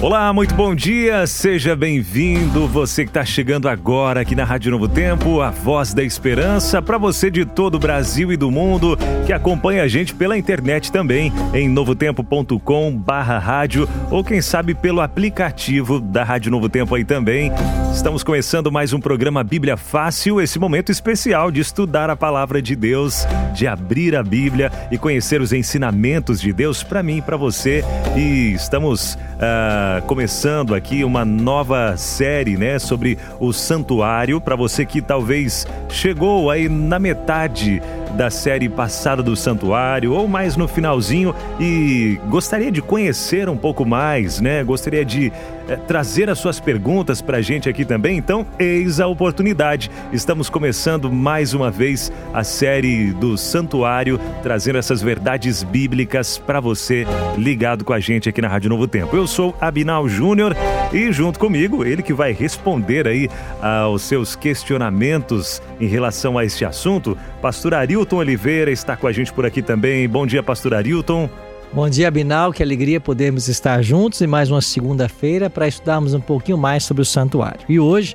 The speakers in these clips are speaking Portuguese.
Olá, muito bom dia, seja bem-vindo. Você que está chegando agora aqui na Rádio Novo Tempo, a voz da esperança, para você de todo o Brasil e do mundo que acompanha a gente pela internet também, em novotempo.com/barra rádio ou quem sabe pelo aplicativo da Rádio Novo Tempo aí também. Estamos começando mais um programa Bíblia Fácil, esse momento especial de estudar a palavra de Deus, de abrir a Bíblia e conhecer os ensinamentos de Deus para mim e para você. E estamos. Uh, começando aqui uma nova série, né, sobre o santuário. Para você que talvez chegou aí na metade da série passada do Santuário ou mais no finalzinho e gostaria de conhecer um pouco mais, né? Gostaria de é, trazer as suas perguntas para a gente aqui também. Então, eis a oportunidade. Estamos começando mais uma vez a série do Santuário, trazendo essas verdades bíblicas para você ligado com a gente aqui na Rádio Novo Tempo. Eu sou Abinal Júnior e junto comigo ele que vai responder aí aos seus questionamentos em relação a este assunto, Pastor Arilton Oliveira está com a gente por aqui também. Bom dia, Pastor Arilton. Bom dia, Binal. Que alegria podermos estar juntos em mais uma segunda-feira para estudarmos um pouquinho mais sobre o santuário. E hoje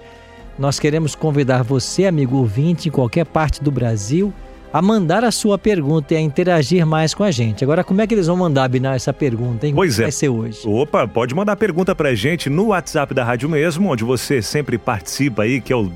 nós queremos convidar você, amigo ouvinte, em qualquer parte do Brasil, a mandar a sua pergunta e a interagir mais com a gente. Agora, como é que eles vão mandar, Binar, essa pergunta, hein? Pois é. Vai ser hoje? Opa, pode mandar pergunta pra gente no WhatsApp da rádio mesmo, onde você sempre participa aí, que é o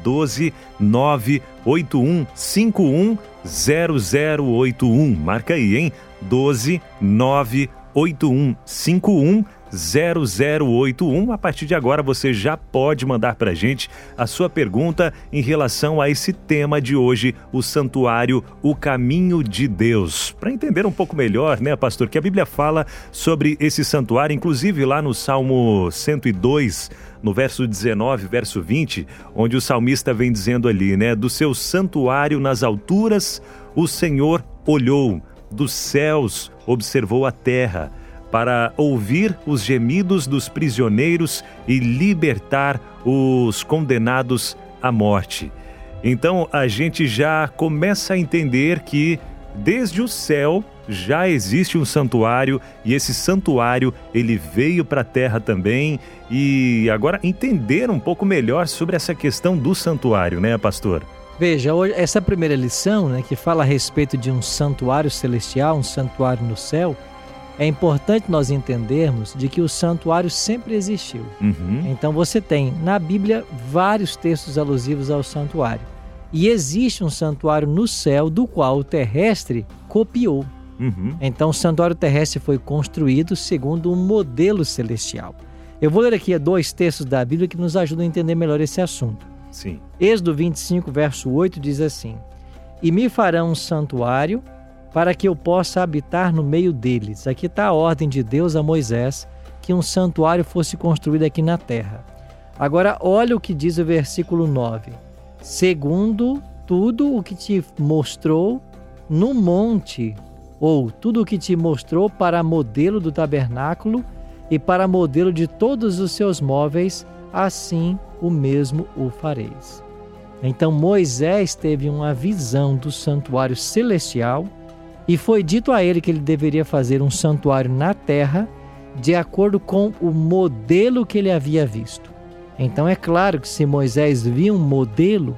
12981510081. Marca aí, hein? 1298151 0081. A partir de agora você já pode mandar para gente a sua pergunta em relação a esse tema de hoje, o santuário, o caminho de Deus. Para entender um pouco melhor, né, pastor, que a Bíblia fala sobre esse santuário, inclusive lá no Salmo 102, no verso 19, verso 20, onde o salmista vem dizendo ali, né, do seu santuário nas alturas, o Senhor olhou, dos céus observou a terra para ouvir os gemidos dos prisioneiros e libertar os condenados à morte. Então a gente já começa a entender que desde o céu já existe um santuário e esse santuário ele veio para a terra também e agora entender um pouco melhor sobre essa questão do santuário, né, pastor? Veja, essa primeira lição, né, que fala a respeito de um santuário celestial, um santuário no céu, é importante nós entendermos de que o santuário sempre existiu. Uhum. Então você tem na Bíblia vários textos alusivos ao santuário. E existe um santuário no céu do qual o terrestre copiou. Uhum. Então o santuário terrestre foi construído segundo um modelo celestial. Eu vou ler aqui dois textos da Bíblia que nos ajudam a entender melhor esse assunto. Sim. Êxodo 25, verso 8 diz assim: E me farão um santuário para que eu possa habitar no meio deles. Aqui está a ordem de Deus a Moisés que um santuário fosse construído aqui na terra. Agora, olha o que diz o versículo 9: Segundo tudo o que te mostrou no monte, ou tudo o que te mostrou para modelo do tabernáculo e para modelo de todos os seus móveis, assim o mesmo o fareis. Então Moisés teve uma visão do santuário celestial e foi dito a ele que ele deveria fazer um santuário na terra de acordo com o modelo que ele havia visto. Então é claro que se Moisés viu um modelo,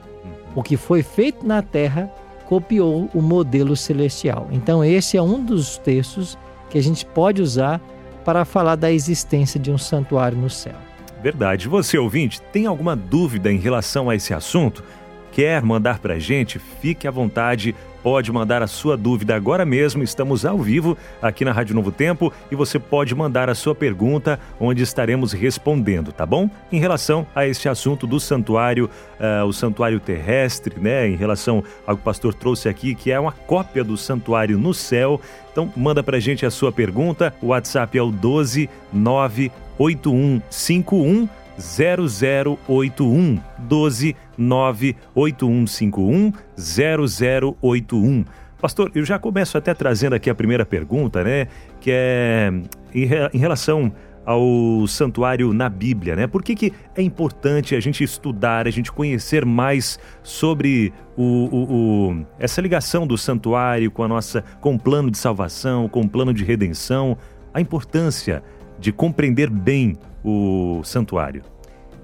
o que foi feito na terra copiou o modelo celestial. Então esse é um dos textos que a gente pode usar para falar da existência de um santuário no céu. Verdade. Você ouvinte, tem alguma dúvida em relação a esse assunto? Quer mandar para a gente? Fique à vontade pode mandar a sua dúvida agora mesmo. Estamos ao vivo aqui na Rádio Novo Tempo e você pode mandar a sua pergunta, onde estaremos respondendo, tá bom? Em relação a este assunto do santuário, uh, o santuário terrestre, né? Em relação ao que o pastor trouxe aqui, que é uma cópia do santuário no céu. Então, manda pra gente a sua pergunta. O WhatsApp é o 12 98151 0081 12 98151 0081. Pastor, eu já começo até trazendo aqui a primeira pergunta, né? Que é em relação ao santuário na Bíblia, né? Por que, que é importante a gente estudar, a gente conhecer mais sobre o, o, o, essa ligação do santuário com a nossa, com o plano de salvação, com o plano de redenção, a importância de compreender bem o santuário?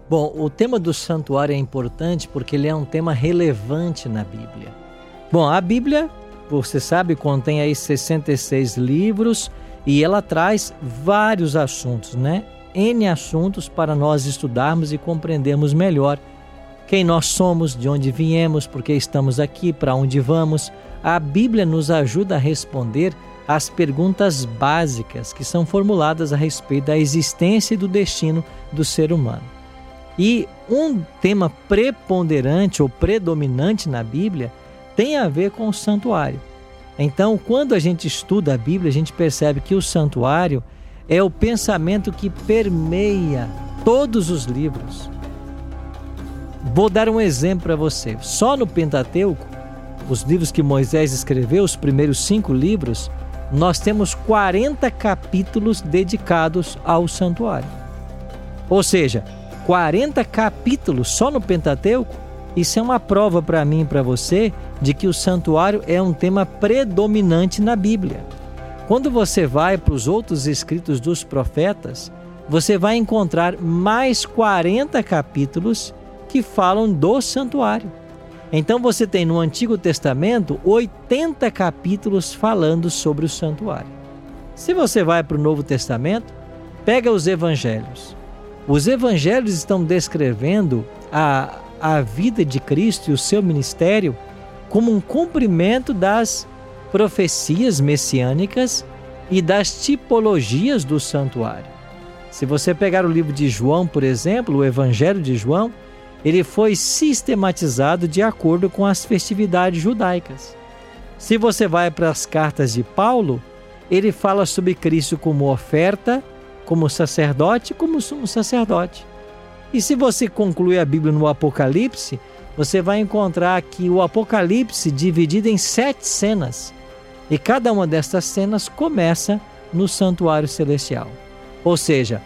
Bom, o tema do santuário é importante porque ele é um tema relevante na Bíblia. Bom, a Bíblia, você sabe, contém aí 66 livros e ela traz vários assuntos, né? N assuntos para nós estudarmos e compreendermos melhor quem nós somos, de onde viemos, por que estamos aqui, para onde vamos. A Bíblia nos ajuda a responder as perguntas básicas que são formuladas a respeito da existência e do destino do ser humano. E um tema preponderante ou predominante na Bíblia tem a ver com o santuário. Então, quando a gente estuda a Bíblia, a gente percebe que o santuário é o pensamento que permeia todos os livros. Vou dar um exemplo para você. Só no Pentateuco, os livros que Moisés escreveu, os primeiros cinco livros, nós temos 40 capítulos dedicados ao santuário. Ou seja, 40 capítulos só no Pentateuco isso é uma prova para mim e para você de que o santuário é um tema predominante na Bíblia. Quando você vai para os outros escritos dos profetas, você vai encontrar mais 40 capítulos que falam do santuário. Então você tem no Antigo Testamento 80 capítulos falando sobre o santuário. Se você vai para o Novo Testamento, pega os evangelhos. Os evangelhos estão descrevendo a, a vida de Cristo e o seu ministério como um cumprimento das profecias messiânicas e das tipologias do santuário. Se você pegar o livro de João, por exemplo, o Evangelho de João, ele foi sistematizado de acordo com as festividades judaicas. Se você vai para as cartas de Paulo, ele fala sobre Cristo como oferta, como sacerdote, como sumo sacerdote. E se você concluir a Bíblia no Apocalipse, você vai encontrar que o Apocalipse dividido em sete cenas. E cada uma dessas cenas começa no santuário celestial. Ou seja,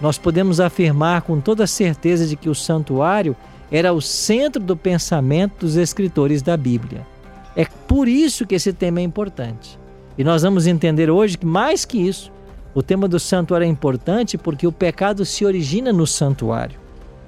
nós podemos afirmar com toda certeza de que o santuário era o centro do pensamento dos escritores da Bíblia. É por isso que esse tema é importante. E nós vamos entender hoje que, mais que isso, o tema do santuário é importante porque o pecado se origina no santuário.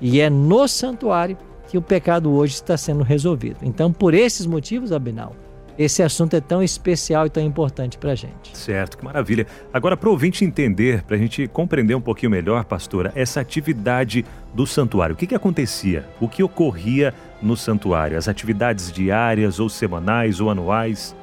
E é no santuário que o pecado hoje está sendo resolvido. Então, por esses motivos, Abinal, esse assunto é tão especial e tão importante para a gente. Certo, que maravilha. Agora, para o ouvinte entender, para a gente compreender um pouquinho melhor, pastora, essa atividade do santuário, o que, que acontecia? O que ocorria no santuário? As atividades diárias ou semanais ou anuais?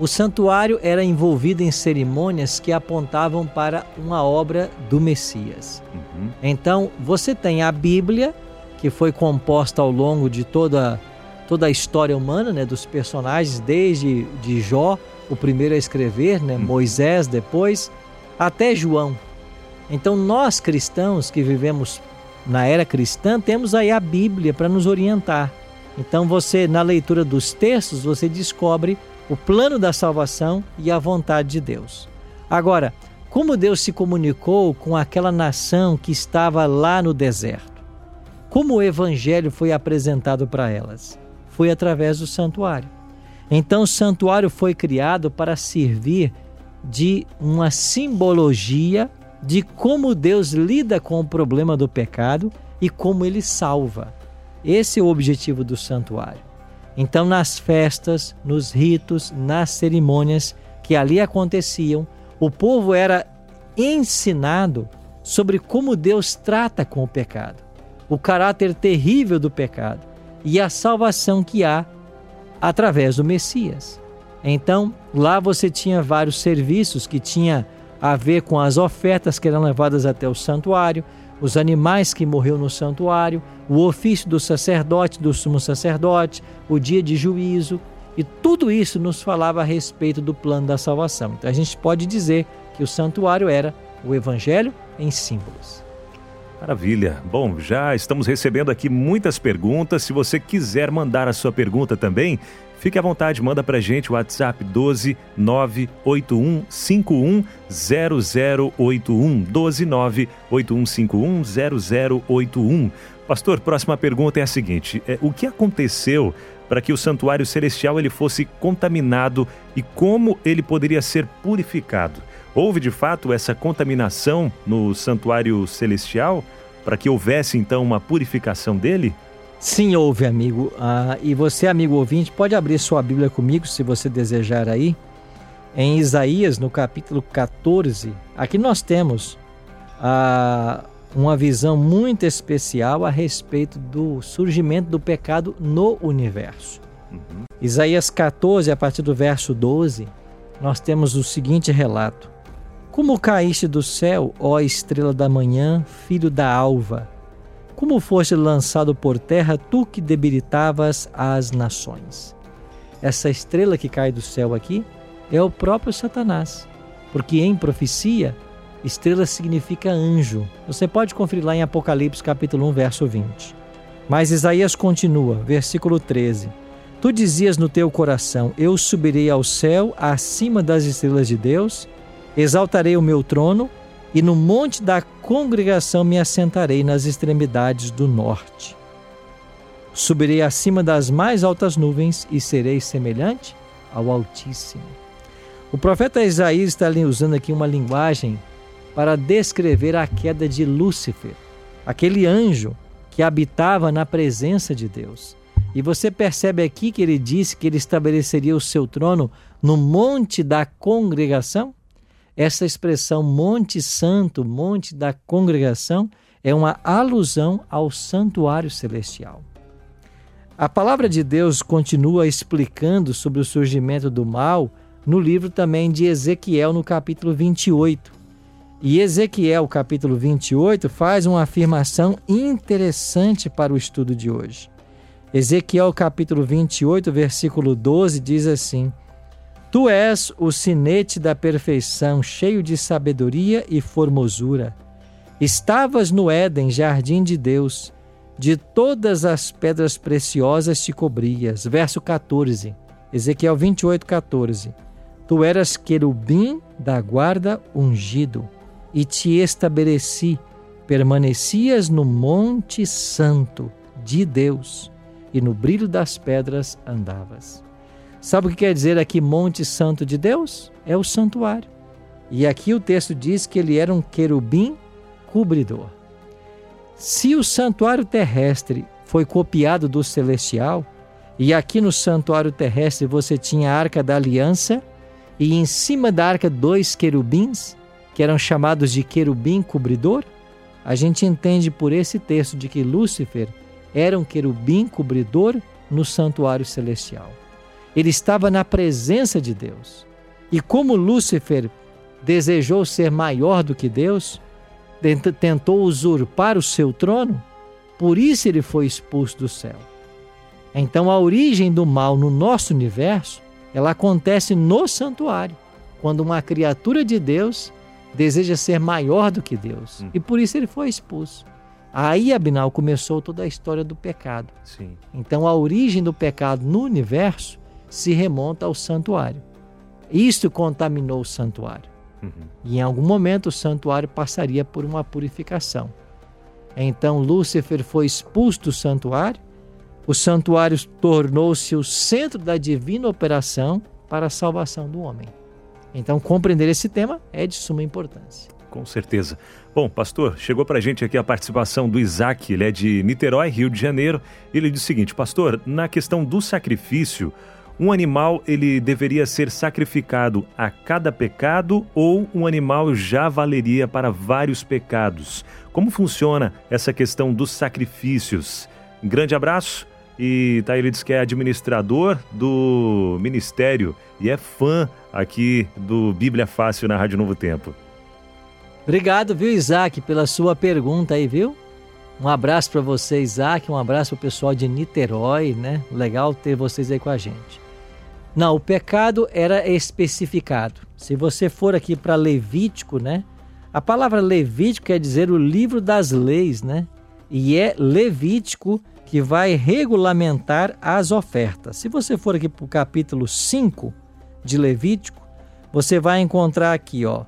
O santuário era envolvido em cerimônias que apontavam para uma obra do Messias. Uhum. Então, você tem a Bíblia, que foi composta ao longo de toda, toda a história humana, né, dos personagens, desde de Jó, o primeiro a escrever, né, uhum. Moisés depois, até João. Então, nós cristãos que vivemos na era cristã, temos aí a Bíblia para nos orientar. Então, você, na leitura dos textos, você descobre o plano da salvação e a vontade de Deus. Agora, como Deus se comunicou com aquela nação que estava lá no deserto? Como o evangelho foi apresentado para elas? Foi através do santuário. Então, o santuário foi criado para servir de uma simbologia de como Deus lida com o problema do pecado e como ele salva. Esse é o objetivo do santuário. Então, nas festas, nos ritos, nas cerimônias que ali aconteciam, o povo era ensinado sobre como Deus trata com o pecado, o caráter terrível do pecado e a salvação que há através do Messias. Então, lá você tinha vários serviços que tinha a ver com as ofertas que eram levadas até o santuário, os animais que morreu no santuário, o ofício do sacerdote, do sumo sacerdote, o dia de juízo, e tudo isso nos falava a respeito do plano da salvação. Então a gente pode dizer que o santuário era o evangelho em símbolos. Maravilha. Bom, já estamos recebendo aqui muitas perguntas. Se você quiser mandar a sua pergunta também, fique à vontade, manda pra gente o WhatsApp 12 981 51 0081 12 981 51 0081. Pastor, próxima pergunta é a seguinte: é, o que aconteceu para que o santuário celestial ele fosse contaminado e como ele poderia ser purificado? Houve de fato essa contaminação no santuário celestial para que houvesse então uma purificação dele? Sim, houve, amigo. Ah, e você, amigo ouvinte, pode abrir sua Bíblia comigo se você desejar aí. Em Isaías, no capítulo 14, aqui nós temos ah, uma visão muito especial a respeito do surgimento do pecado no universo. Uhum. Isaías 14, a partir do verso 12, nós temos o seguinte relato: Como caíste do céu, ó estrela da manhã, filho da alva? Como foste lançado por terra, tu que debilitavas as nações? Essa estrela que cai do céu aqui é o próprio Satanás, porque em profecia Estrela significa anjo. Você pode conferir lá em Apocalipse capítulo 1, verso 20. Mas Isaías continua, versículo 13. Tu dizias no teu coração: Eu subirei ao céu, acima das estrelas de Deus, exaltarei o meu trono, e no monte da congregação me assentarei nas extremidades do norte. Subirei acima das mais altas nuvens e serei semelhante ao Altíssimo. O profeta Isaías está usando aqui uma linguagem para descrever a queda de Lúcifer, aquele anjo que habitava na presença de Deus. E você percebe aqui que ele disse que ele estabeleceria o seu trono no monte da congregação? Essa expressão Monte Santo, Monte da Congregação, é uma alusão ao santuário celestial. A palavra de Deus continua explicando sobre o surgimento do mal no livro também de Ezequiel, no capítulo 28. E Ezequiel, capítulo 28, faz uma afirmação interessante para o estudo de hoje. Ezequiel, capítulo 28, versículo 12, diz assim: Tu és o sinete da perfeição, cheio de sabedoria e formosura. Estavas no Éden, jardim de Deus, de todas as pedras preciosas te cobrias. Verso 14, Ezequiel 28, 14. Tu eras querubim da guarda ungido e te estabeleci, permanecias no Monte Santo de Deus, e no brilho das pedras andavas. Sabe o que quer dizer aqui Monte Santo de Deus? É o santuário. E aqui o texto diz que ele era um querubim cobridor. Se o santuário terrestre foi copiado do celestial, e aqui no santuário terrestre você tinha a arca da aliança, e em cima da arca dois querubins, que eram chamados de querubim cobridor, a gente entende por esse texto de que Lúcifer era um querubim cobridor no santuário celestial. Ele estava na presença de Deus. E como Lúcifer desejou ser maior do que Deus, tentou usurpar o seu trono, por isso ele foi expulso do céu. Então a origem do mal no nosso universo, ela acontece no santuário, quando uma criatura de Deus deseja ser maior do que Deus. Hum. E por isso ele foi expulso. Aí, Abinal, começou toda a história do pecado. Sim. Então, a origem do pecado no universo se remonta ao santuário. Isto contaminou o santuário. Uhum. E em algum momento o santuário passaria por uma purificação. Então, Lúcifer foi expulso do santuário. O santuário tornou-se o centro da divina operação para a salvação do homem. Então, compreender esse tema é de suma importância. Com certeza. Bom, pastor, chegou para a gente aqui a participação do Isaac, ele é de Niterói, Rio de Janeiro. Ele diz o seguinte, pastor, na questão do sacrifício, um animal ele deveria ser sacrificado a cada pecado ou um animal já valeria para vários pecados? Como funciona essa questão dos sacrifícios? Grande abraço e tá, ele diz que é administrador do ministério e é fã aqui do Bíblia Fácil na Rádio Novo Tempo. Obrigado, viu, Isaac, pela sua pergunta aí, viu? Um abraço para você, Isaac, um abraço para o pessoal de Niterói, né? Legal ter vocês aí com a gente. Não, o pecado era especificado. Se você for aqui para Levítico, né? A palavra Levítico quer dizer o livro das leis, né? E é Levítico que vai regulamentar as ofertas. Se você for aqui para o capítulo 5 de Levítico, você vai encontrar aqui, ó,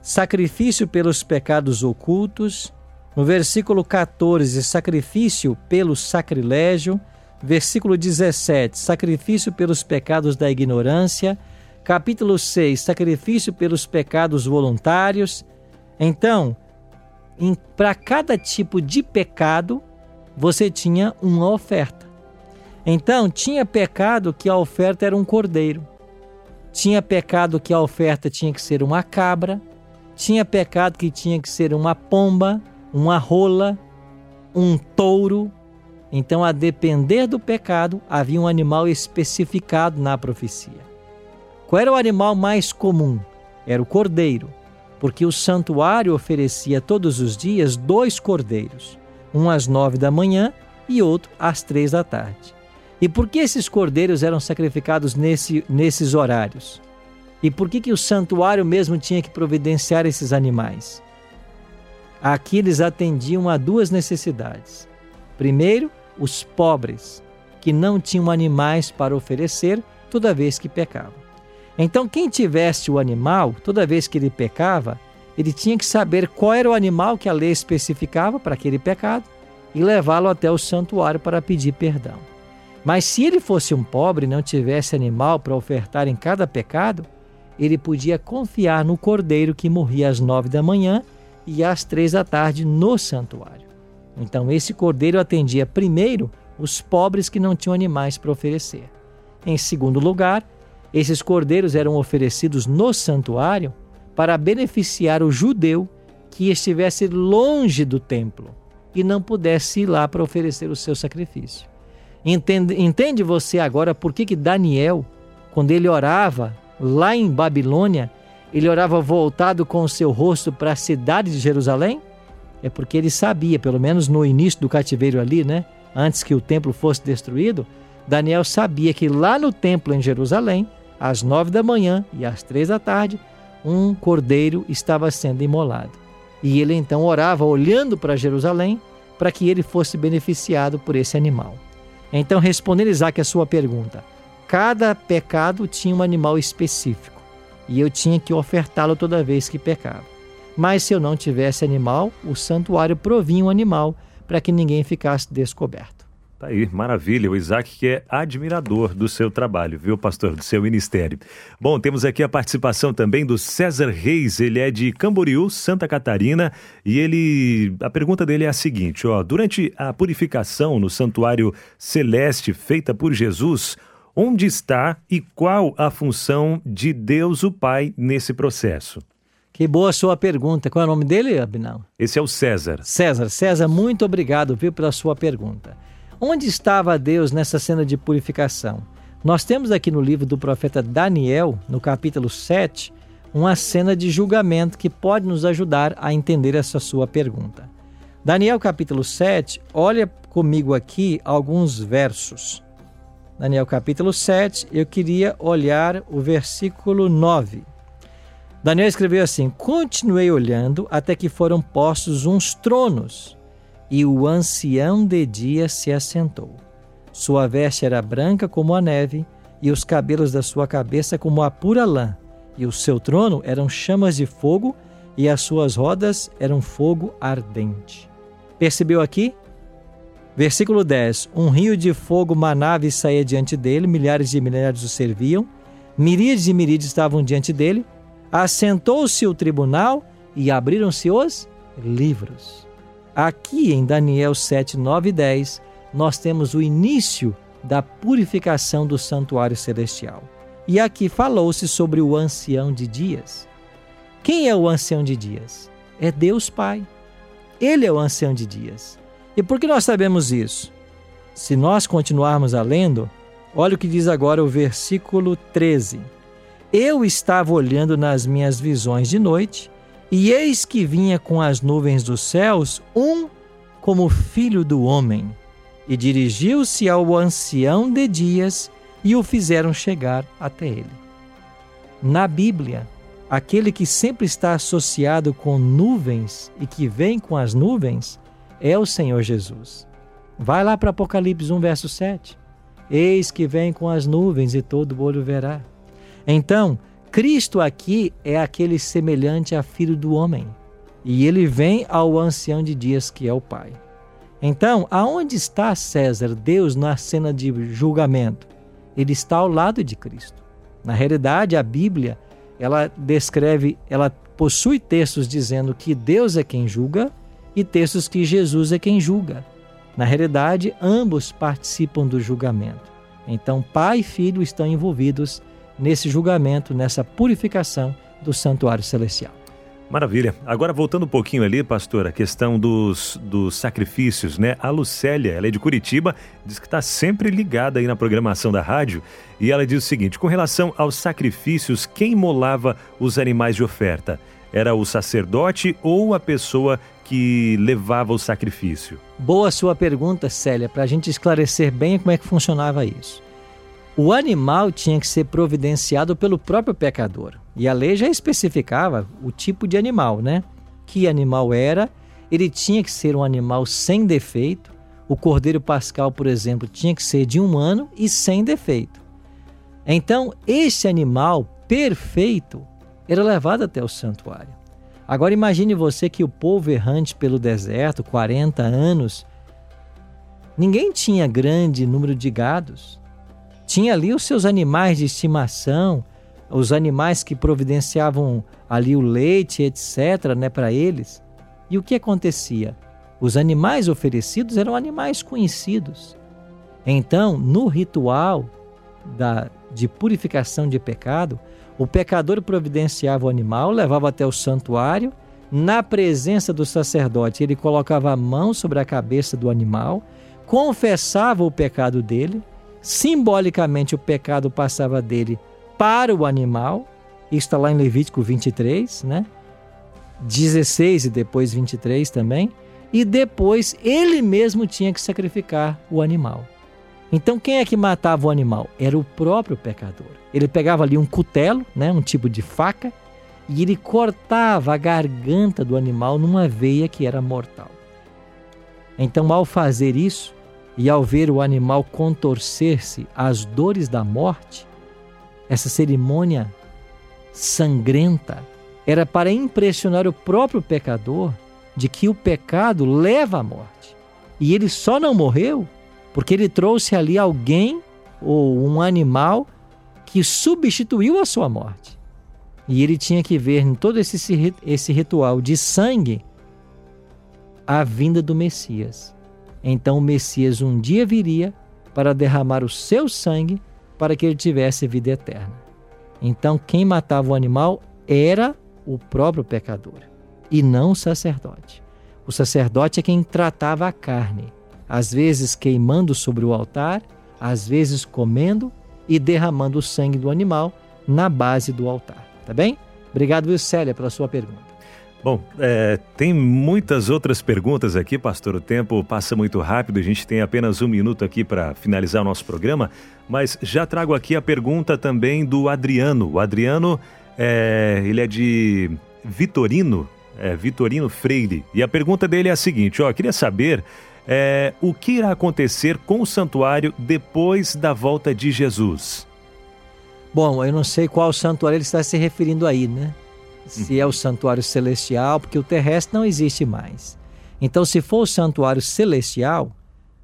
sacrifício pelos pecados ocultos. No versículo 14, sacrifício pelo sacrilégio. Versículo 17, sacrifício pelos pecados da ignorância. Capítulo 6, sacrifício pelos pecados voluntários. Então, para cada tipo de pecado, você tinha uma oferta. Então, tinha pecado que a oferta era um cordeiro. Tinha pecado que a oferta tinha que ser uma cabra. Tinha pecado que tinha que ser uma pomba, uma rola, um touro. Então, a depender do pecado, havia um animal especificado na profecia. Qual era o animal mais comum? Era o cordeiro, porque o santuário oferecia todos os dias dois cordeiros, um às nove da manhã e outro às três da tarde. E por que esses cordeiros eram sacrificados nesse, nesses horários? E por que, que o santuário mesmo tinha que providenciar esses animais? Aqui eles atendiam a duas necessidades. Primeiro, os pobres, que não tinham animais para oferecer toda vez que pecavam. Então, quem tivesse o animal, toda vez que ele pecava, ele tinha que saber qual era o animal que a lei especificava para aquele pecado e levá-lo até o santuário para pedir perdão. Mas se ele fosse um pobre e não tivesse animal para ofertar em cada pecado, ele podia confiar no cordeiro que morria às nove da manhã e às três da tarde no santuário. Então, esse cordeiro atendia primeiro os pobres que não tinham animais para oferecer. Em segundo lugar, esses cordeiros eram oferecidos no santuário para beneficiar o judeu que estivesse longe do templo e não pudesse ir lá para oferecer o seu sacrifício. Entende, entende você agora por que, que Daniel, quando ele orava lá em Babilônia, ele orava voltado com o seu rosto para a cidade de Jerusalém? É porque ele sabia, pelo menos no início do cativeiro ali, né? Antes que o templo fosse destruído, Daniel sabia que lá no templo em Jerusalém, às nove da manhã e às três da tarde, um cordeiro estava sendo imolado. E ele então orava olhando para Jerusalém para que ele fosse beneficiado por esse animal. Então, respondendo Isaac a sua pergunta, cada pecado tinha um animal específico e eu tinha que ofertá-lo toda vez que pecava. Mas se eu não tivesse animal, o santuário provinha um animal para que ninguém ficasse descoberto. Tá aí, maravilha. O Isaac que é admirador do seu trabalho, viu, pastor, do seu ministério. Bom, temos aqui a participação também do César Reis. Ele é de Camboriú, Santa Catarina, e ele a pergunta dele é a seguinte, ó: durante a purificação no santuário celeste feita por Jesus, onde está e qual a função de Deus o Pai nesse processo? Que boa sua pergunta. Qual é o nome dele, Abinão? Esse é o César. César, César, muito obrigado, viu, pela sua pergunta. Onde estava Deus nessa cena de purificação? Nós temos aqui no livro do profeta Daniel, no capítulo 7, uma cena de julgamento que pode nos ajudar a entender essa sua pergunta. Daniel capítulo 7, olha comigo aqui alguns versos. Daniel capítulo 7, eu queria olhar o versículo 9. Daniel escreveu assim: Continuei olhando até que foram postos uns tronos e o ancião de dia se assentou. Sua veste era branca como a neve, e os cabelos da sua cabeça como a pura lã, e o seu trono eram chamas de fogo, e as suas rodas eram fogo ardente. Percebeu aqui? Versículo 10: Um rio de fogo manava e saía diante dele, milhares de milhares o serviam, miríades e miríades estavam diante dele. Assentou-se o tribunal e abriram-se os livros. Aqui em Daniel 7, 9 e 10, nós temos o início da purificação do santuário celestial. E aqui falou-se sobre o ancião de dias. Quem é o ancião de dias? É Deus Pai. Ele é o ancião de dias. E por que nós sabemos isso? Se nós continuarmos a lendo, olha o que diz agora o versículo 13. Eu estava olhando nas minhas visões de noite, e eis que vinha com as nuvens dos céus um como filho do homem, e dirigiu-se ao ancião de dias e o fizeram chegar até ele. Na Bíblia, aquele que sempre está associado com nuvens e que vem com as nuvens é o Senhor Jesus. Vai lá para Apocalipse 1, verso 7. Eis que vem com as nuvens e todo olho verá. Então, Cristo aqui é aquele semelhante a filho do homem, e ele vem ao ancião de dias que é o Pai. Então, aonde está César, Deus, na cena de julgamento? Ele está ao lado de Cristo. Na realidade, a Bíblia ela descreve, ela possui textos dizendo que Deus é quem julga e textos que Jesus é quem julga. Na realidade, ambos participam do julgamento. Então, pai e filho estão envolvidos nesse julgamento, nessa purificação do santuário celestial. Maravilha. Agora voltando um pouquinho ali, pastor, a questão dos, dos sacrifícios, né? A Lucélia, ela é de Curitiba, diz que está sempre ligada aí na programação da rádio e ela diz o seguinte: com relação aos sacrifícios, quem molava os animais de oferta? Era o sacerdote ou a pessoa que levava o sacrifício? Boa sua pergunta, Célia, para a gente esclarecer bem como é que funcionava isso. O animal tinha que ser providenciado pelo próprio pecador. E a lei já especificava o tipo de animal, né? Que animal era? Ele tinha que ser um animal sem defeito. O cordeiro pascal, por exemplo, tinha que ser de um ano e sem defeito. Então, esse animal perfeito era levado até o santuário. Agora imagine você que o povo errante pelo deserto, 40 anos, ninguém tinha grande número de gados. Tinha ali os seus animais de estimação, os animais que providenciavam ali o leite, etc., né, para eles. E o que acontecia? Os animais oferecidos eram animais conhecidos. Então, no ritual da, de purificação de pecado, o pecador providenciava o animal, levava até o santuário, na presença do sacerdote, ele colocava a mão sobre a cabeça do animal, confessava o pecado dele, simbolicamente o pecado passava dele para o animal, isso está lá em Levítico 23, né? 16 e depois 23 também, e depois ele mesmo tinha que sacrificar o animal. Então quem é que matava o animal? Era o próprio pecador. Ele pegava ali um cutelo, né, um tipo de faca, e ele cortava a garganta do animal numa veia que era mortal. Então, ao fazer isso, e ao ver o animal contorcer-se às dores da morte, essa cerimônia sangrenta era para impressionar o próprio pecador de que o pecado leva à morte. E ele só não morreu porque ele trouxe ali alguém ou um animal que substituiu a sua morte. E ele tinha que ver em todo esse, esse ritual de sangue a vinda do Messias. Então o Messias um dia viria para derramar o seu sangue para que ele tivesse vida eterna. Então quem matava o animal era o próprio pecador e não o sacerdote. O sacerdote é quem tratava a carne, às vezes queimando sobre o altar, às vezes comendo e derramando o sangue do animal na base do altar. Tá bem? Obrigado, Wilcélia, pela sua pergunta. Bom, é, tem muitas outras perguntas aqui, pastor. O tempo passa muito rápido, a gente tem apenas um minuto aqui para finalizar o nosso programa, mas já trago aqui a pergunta também do Adriano. O Adriano, é, ele é de Vitorino, é, Vitorino Freire, e a pergunta dele é a seguinte: ó, queria saber é, o que irá acontecer com o santuário depois da volta de Jesus. Bom, eu não sei qual santuário ele está se referindo aí, né? Se é o santuário celestial, porque o terrestre não existe mais. Então, se for o santuário celestial,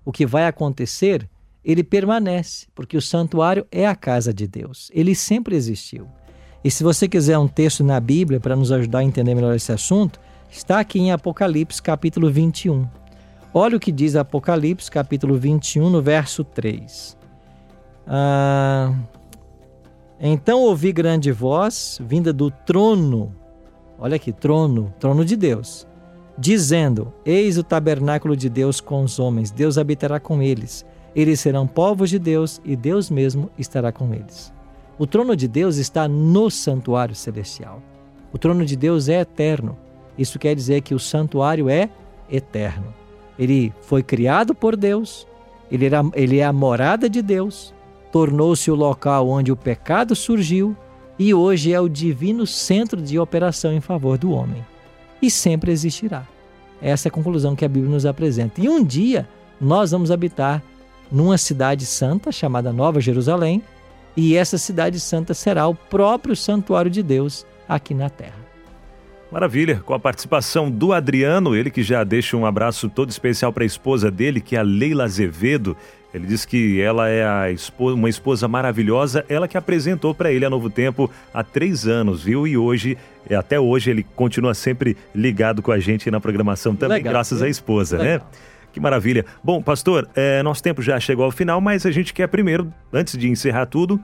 o que vai acontecer? Ele permanece, porque o santuário é a casa de Deus. Ele sempre existiu. E se você quiser um texto na Bíblia para nos ajudar a entender melhor esse assunto, está aqui em Apocalipse, capítulo 21. Olha o que diz Apocalipse, capítulo 21, no verso 3. Ah, então ouvi grande voz vinda do trono, olha aqui, trono, trono de Deus, dizendo: Eis o tabernáculo de Deus com os homens, Deus habitará com eles. Eles serão povos de Deus e Deus mesmo estará com eles. O trono de Deus está no santuário celestial. O trono de Deus é eterno. Isso quer dizer que o santuário é eterno. Ele foi criado por Deus, ele, era, ele é a morada de Deus, tornou-se o local onde o pecado surgiu, e hoje é o divino centro de operação em favor do homem. E sempre existirá. Essa é a conclusão que a Bíblia nos apresenta. E um dia nós vamos habitar numa cidade santa chamada Nova Jerusalém, e essa cidade santa será o próprio santuário de Deus aqui na terra. Maravilha, com a participação do Adriano, ele que já deixa um abraço todo especial para a esposa dele, que é a Leila Azevedo. Ele diz que ela é esposa, uma esposa maravilhosa, ela que apresentou para ele a Novo Tempo há três anos, viu? E hoje, até hoje, ele continua sempre ligado com a gente na programação também, Legal, graças viu? à esposa, né? Legal. né? Que maravilha. Bom, pastor, é, nosso tempo já chegou ao final, mas a gente quer primeiro, antes de encerrar tudo,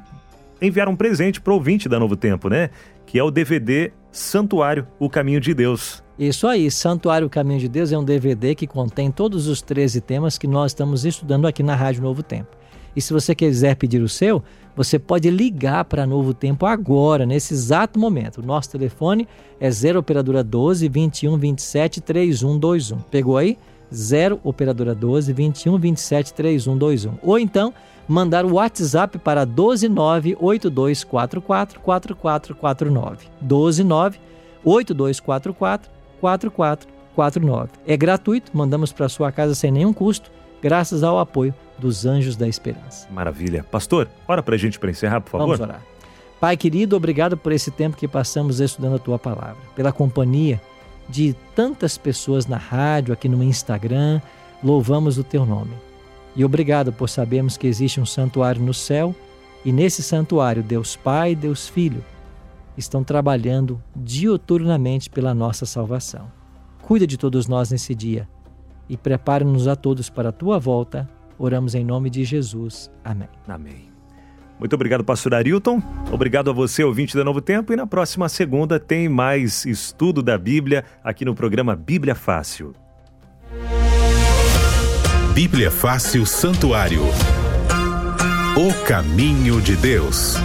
enviar um presente para o ouvinte da Novo Tempo, né? Que é o DVD Santuário, o Caminho de Deus. Isso aí, Santuário, o Caminho de Deus é um DVD que contém todos os 13 temas que nós estamos estudando aqui na Rádio Novo Tempo. E se você quiser pedir o seu, você pode ligar para Novo Tempo agora, nesse exato momento. O nosso telefone é 0 operadora 12 21 27 3121. Pegou aí? 0 operadora 12 21 27 3121. Ou então mandar o WhatsApp para 1298244 4449. 1298244 4449. É gratuito, mandamos para sua casa sem nenhum custo, graças ao apoio dos Anjos da Esperança. Maravilha. Pastor, ora para a gente para encerrar, por favor. Vamos orar. Pai querido, obrigado por esse tempo que passamos estudando a tua palavra, pela companhia de tantas pessoas na rádio, aqui no Instagram. Louvamos o teu nome. E obrigado por sabermos que existe um santuário no céu e nesse santuário Deus Pai e Deus Filho estão trabalhando dioturnamente pela nossa salvação. Cuida de todos nós nesse dia e prepare-nos a todos para a tua volta. Oramos em nome de Jesus. Amém. Amém. Muito obrigado, pastor Arilton. Obrigado a você, ouvinte da Novo Tempo. E na próxima segunda tem mais estudo da Bíblia aqui no programa Bíblia Fácil. Bíblia Fácil Santuário. O caminho de Deus.